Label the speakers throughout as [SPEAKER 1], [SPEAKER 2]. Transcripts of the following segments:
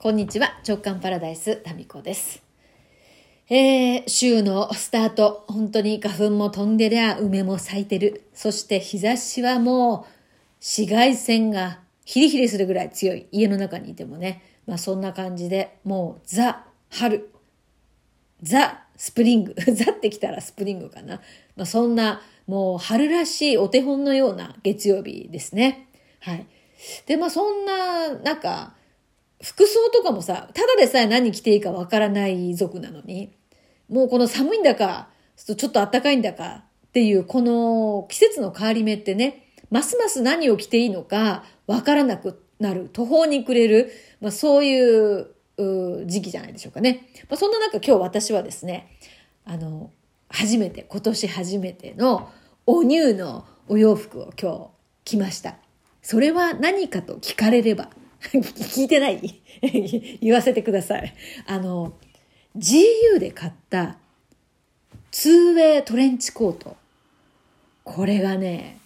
[SPEAKER 1] こんにちは、直感パラダイス、タミコです。えー、週のスタート、本当に花粉も飛んでりゃ、梅も咲いてる。そして日差しはもう、紫外線がヒリヒリするぐらい強い。家の中にいてもね。まあそんな感じで、もうザ、春、ザ、スプリング。ザってきたらスプリングかな。まあそんな、もう春らしいお手本のような月曜日ですね。はい。で、まあそんな、なんか、服装とかもさ、ただでさえ何着ていいかわからない族なのに、もうこの寒いんだか、ちょっと暖かいんだかっていうこの季節の変わり目ってね、ますます何を着ていいのかわからなくなる、途方に暮れる、まあそういう時期じゃないでしょうかね。まあ、そんな中今日私はですね、あの、初めて、今年初めてのお乳のお洋服を今日着ました。それは何かと聞かれれば、聞いてない 言わせてください。あの、GU で買ったツーウェイトレンチコート。これがね、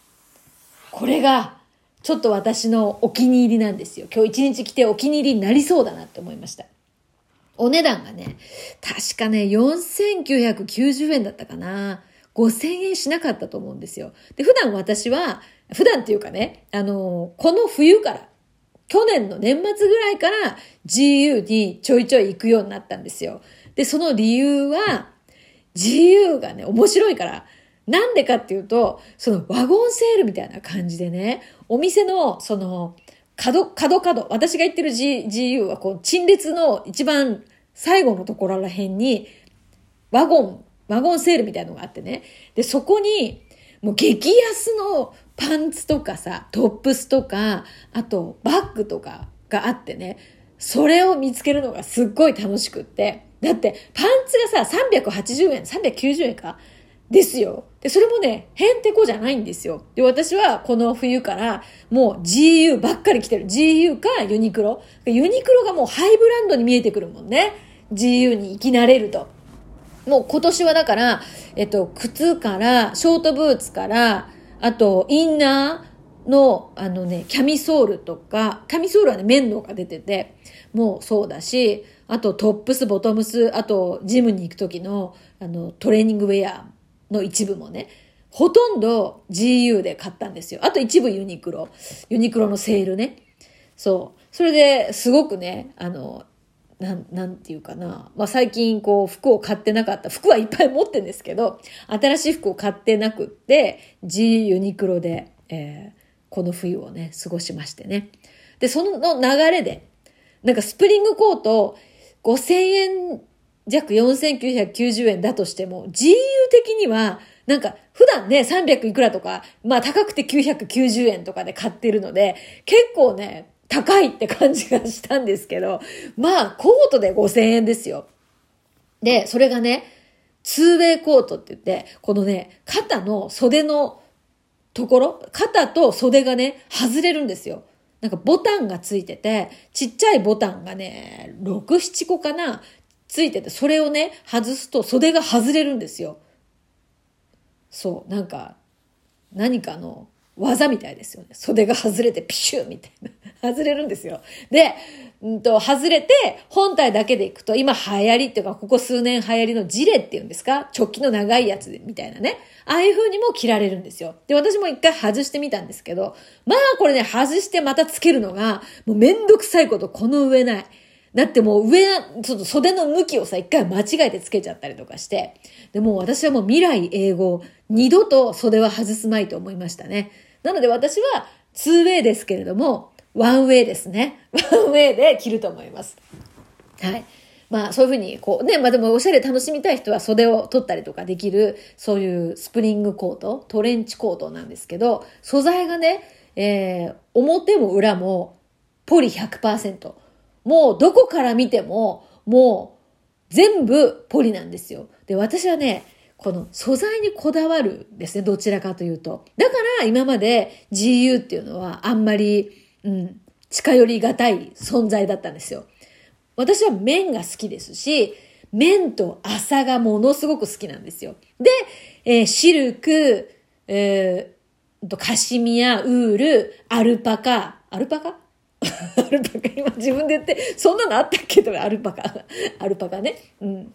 [SPEAKER 1] これがちょっと私のお気に入りなんですよ。今日一日着てお気に入りになりそうだなって思いました。お値段がね、確かね、4990円だったかな。5000円しなかったと思うんですよ。で、普段私は、普段っていうかね、あの、この冬から、去年の年末ぐらいから GU にちょいちょい行くようになったんですよ。で、その理由は、GU がね、面白いから、なんでかっていうと、そのワゴンセールみたいな感じでね、お店の、その、角、角角、私が言ってる G、GU はこう、陳列の一番最後のところら辺に、ワゴン、ワゴンセールみたいなのがあってね。で、そこに、もう激安のパンツとかさ、トップスとか、あとバッグとかがあってね、それを見つけるのがすっごい楽しくって。だって、パンツがさ、380円、390円かですよ。で、それもね、へんてこじゃないんですよ。で、私はこの冬からもう GU ばっかり着てる。GU かユニクロ。ユニクロがもうハイブランドに見えてくるもんね。GU に生き慣れると。もう今年はだから、えっと、靴から、ショートブーツから、あと、インナーの、あのね、キャミソールとか、キャミソールはね、面倒が出てて、もうそうだし、あとトップス、ボトムス、あと、ジムに行く時の、あの、トレーニングウェアの一部もね、ほとんど GU で買ったんですよ。あと一部ユニクロ。ユニクロのセールね。そう。それですごくね、あの、なん、なんていうかな。まあ、最近こう服を買ってなかった。服はいっぱい持ってんですけど、新しい服を買ってなくって、G ユニクロで、えー、この冬をね、過ごしましてね。で、その流れで、なんかスプリングコート5000円弱4990円だとしても、GU 的には、なんか、普段ね、300いくらとか、まあ高くて990円とかで買ってるので、結構ね、高いって感じがしたんですけど、まあ、コートで5000円ですよ。で、それがね、ツーウェイコートって言って、このね、肩の袖のところ、肩と袖がね、外れるんですよ。なんかボタンがついてて、ちっちゃいボタンがね、6、7個かな、ついてて、それをね、外すと袖が外れるんですよ。そう、なんか、何かの技みたいですよね。袖が外れてピシューみたいな。外れるんですよ。で、うんと、外れて、本体だけでいくと、今流行りっていうか、ここ数年流行りのジレっていうんですか？直帰の長いやつみたいなね。ああいう風にも着られるんですよ。で、私も一回外してみたんですけど、まあこれね、外してまたつけるのが、もうめんどくさいことこの上ない。だってもう上な、ちょっと袖の向きをさ、一回間違えてつけちゃったりとかして。で、もう私はもう未来英語、二度と袖は外すまいと思いましたね。なので私は、ツーウェイですけれども、ワンウェイですね。ワンウェイで着ると思います。はい。まあそういうふうに、こうね、まあでもおしゃれ楽しみたい人は袖を取ったりとかできる、そういうスプリングコート、トレンチコートなんですけど、素材がね、えー、表も裏もポリ100%。もうどこから見ても、もう全部ポリなんですよ。で、私はね、この素材にこだわるですね、どちらかというと。だから今まで GU っていうのはあんまりうん、近寄りがたい存在だったんですよ。私は麺が好きですし、麺と朝がものすごく好きなんですよ。で、えー、シルク、えー、カシミヤ、ウール、アルパカ、アルパカ？アルパカ、今自分で言って、そんなのあったっけ？とか、アルパカ、アルパカね。うん。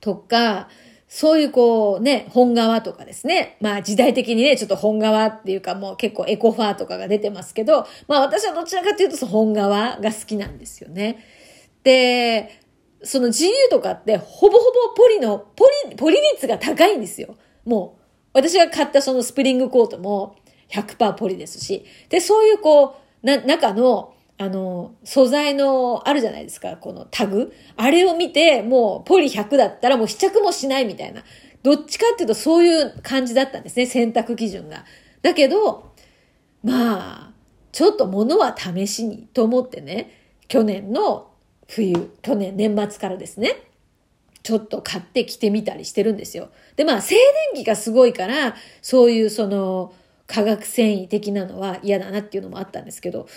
[SPEAKER 1] とか、そういうこうね、本革とかですね。まあ時代的にね、ちょっと本革っていうかもう結構エコファーとかが出てますけど、まあ私はどちらかというとその本革が好きなんですよね。で、その GU とかってほぼほぼポリの、ポリ、ポリ率が高いんですよ。もう、私が買ったそのスプリングコートも100%ポリですし。で、そういうこう、な、中の、あの、素材のあるじゃないですか、このタグ。あれを見て、もうポリ100だったらもう試着もしないみたいな。どっちかっていうとそういう感じだったんですね、選択基準が。だけど、まあ、ちょっと物は試しにと思ってね、去年の冬、去年年末からですね、ちょっと買って着てみたりしてるんですよ。で、まあ、静電気がすごいから、そういうその、化学繊維的なのは嫌だなっていうのもあったんですけど、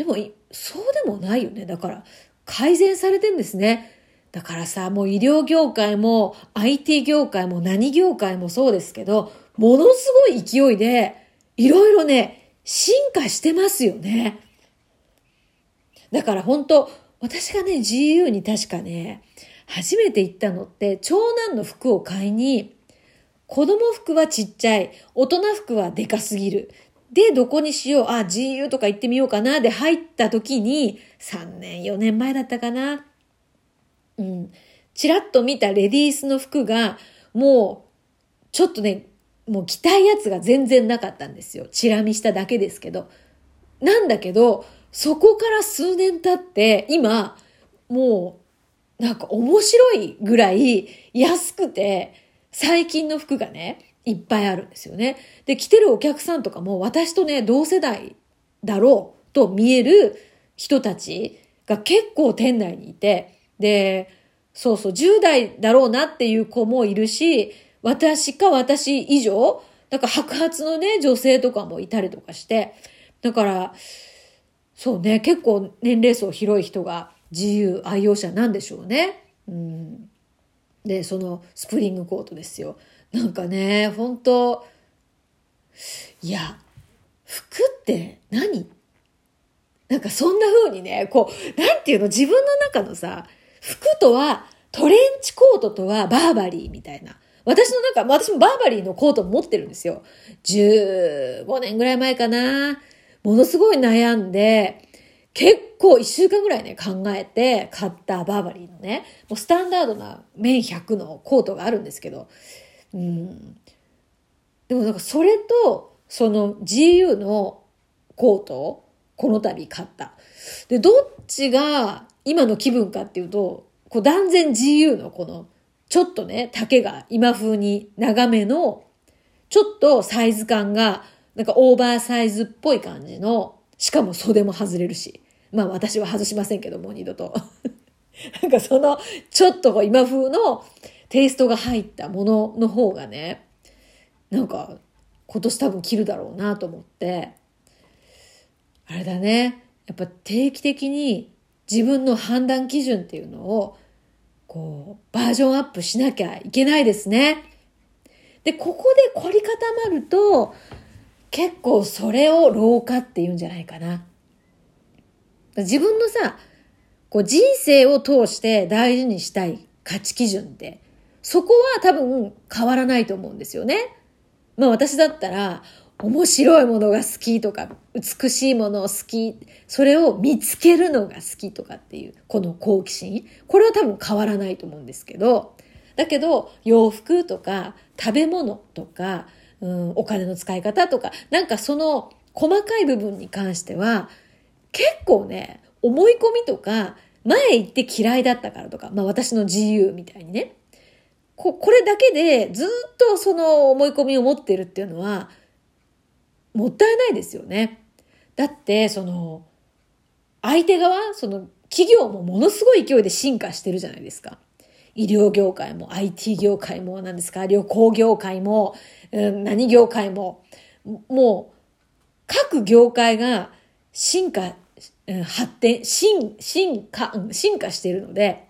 [SPEAKER 1] でも、そうでもないよね。だから、改善されてんですね。だからさ、もう医療業界も IT 業界も何業界もそうですけど、ものすごい勢いで、いろいろね、進化してますよね。だから本当私がね、GU に確かね、初めて行ったのって、長男の服を買いに、子供服はちっちゃい、大人服はでかすぎる。で、どこにしよう、あ、GU とか行ってみようかな、で入った時に、3年、4年前だったかな。うん。ちらっと見たレディースの服が、もう、ちょっとね、もう着たいやつが全然なかったんですよ。チラ見しただけですけど。なんだけど、そこから数年経って、今、もう、なんか面白いぐらい安くて、最近の服がね、いっぱいあるんですよね。で、着てるお客さんとかも私とね、同世代だろうと見える人たちが結構店内にいて、で、そうそう、10代だろうなっていう子もいるし、私か私以上、なんか白髪のね、女性とかもいたりとかして、だから、そうね、結構年齢層広い人が自由愛用者なんでしょうね。うん。で、そのスプリングコートですよ。なんかね、本当いや、服って何？なんかそんな風にね、こう、なんていうの、自分の中のさ、服とは、トレンチコートとはバーバリーみたいな。私の中、私もバーバリーのコート持ってるんですよ。15年ぐらい前かな。ものすごい悩んで、結構一週間ぐらいね、考えて買ったバーバリーのね、もうスタンダードな面100のコートがあるんですけど、うん。でもなんかそれと、その GU のコートをこの度買った。で、どっちが今の気分かっていうと、こう断然 GU のこの、ちょっとね、丈が今風に長めの、ちょっとサイズ感がなんかオーバーサイズっぽい感じの、しかも袖も外れるし。まあ私は外しませんけどもう、二度と。なんかその、ちょっと今風のテイストが入ったものの方がね、なんか今年多分着るだろうなと思って、あれだね。やっぱ定期的に自分の判断基準っていうのを、こう、バージョンアップしなきゃいけないですね。で、ここで凝り固まると、結構それを老化って言うんじゃないかな。自分のさ、こう人生を通して大事にしたい価値基準って、そこは多分変わらないと思うんですよね。まあ私だったら、面白いものが好きとか、美しいものを好き、それを見つけるのが好きとかっていう、この好奇心。これは多分変わらないと思うんですけど、だけど洋服とか食べ物とかうん、お金の使い方とか、なんかその細かい部分に関しては、結構ね、思い込みとか、前行って嫌いだったからとか、まあ私の自由みたいにね。こ、これだけでずっとその思い込みを持ってるっていうのは、もったいないですよね。だって、その、相手側、その企業もものすごい勢いで進化してるじゃないですか。医療業界も IT 業界も何ですか旅行業界も、うん、何業界も、もう各業界が進化、発展、進、進化、進化しているので、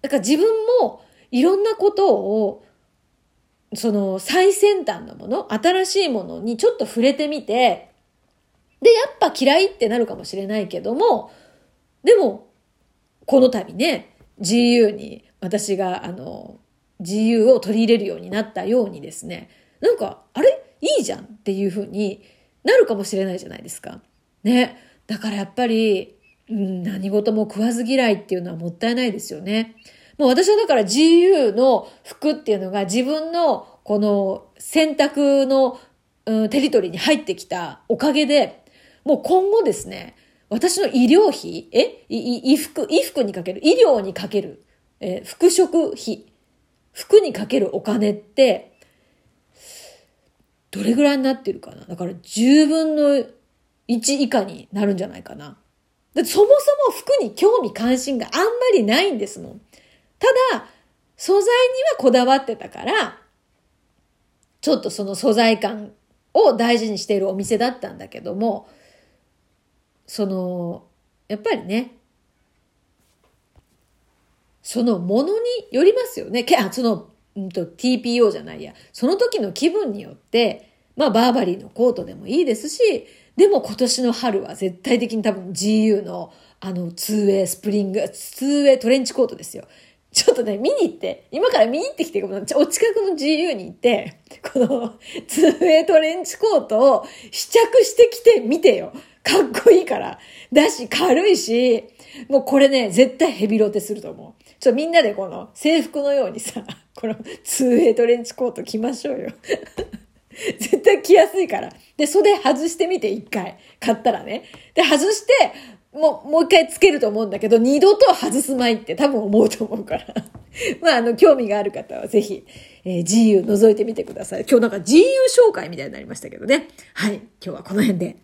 [SPEAKER 1] だから自分もいろんなことを、その最先端のもの、新しいものにちょっと触れてみて、で、やっぱ嫌いってなるかもしれないけども、でも、この度ね、GU に私が、あの、GU を取り入れるようになったようにですね、なんか、あれ？いいじゃんっていうふうになるかもしれないじゃないですか。ね。だからやっぱり、うん、何事も食わず嫌いっていうのはもったいないですよね。もう私はだから GU の服っていうのが自分のこの選択の、うん、テリトリーに入ってきたおかげで、もう今後ですね、私の医療費、え？衣服、衣服にかける、医療にかける、え、服飾費、服にかけるお金って、どれぐらいになってるかな？だから10分の1以下になるんじゃないかな。だそもそも服に興味関心があんまりないんですもん。ただ、素材にはこだわってたから、ちょっとその素材感を大事にしているお店だったんだけども、その、やっぱりね、そのものによりますよね。けあその、うんと、TPO じゃないや。その時の気分によって、まあ、バーバリーのコートでもいいですし、でも今年の春は絶対的に多分 GU のあの、ツーウェイスプリング、ツーウェイトレンチコートですよ。ちょっとね、見に行って、今から見に行ってきて、お近くの GU に行って、このツーウェイトレンチコートを試着してきてみてよ。かっこいいから。だし、軽いし、もうこれね、絶対ヘビロテすると思う。ちょ、みんなでこの制服のようにさ、このツーウェイトレンチコート着ましょうよ。絶対着やすいから。で、袖外してみて、一回。買ったらね。で、外して、もう、もう一回つけると思うんだけど、二度と外すまいって多分思うと思うから。まあ、あの、興味がある方はぜひ、えー、GU 覗いてみてください。今日なんか GU 紹介みたいになりましたけどね。はい。今日はこの辺で。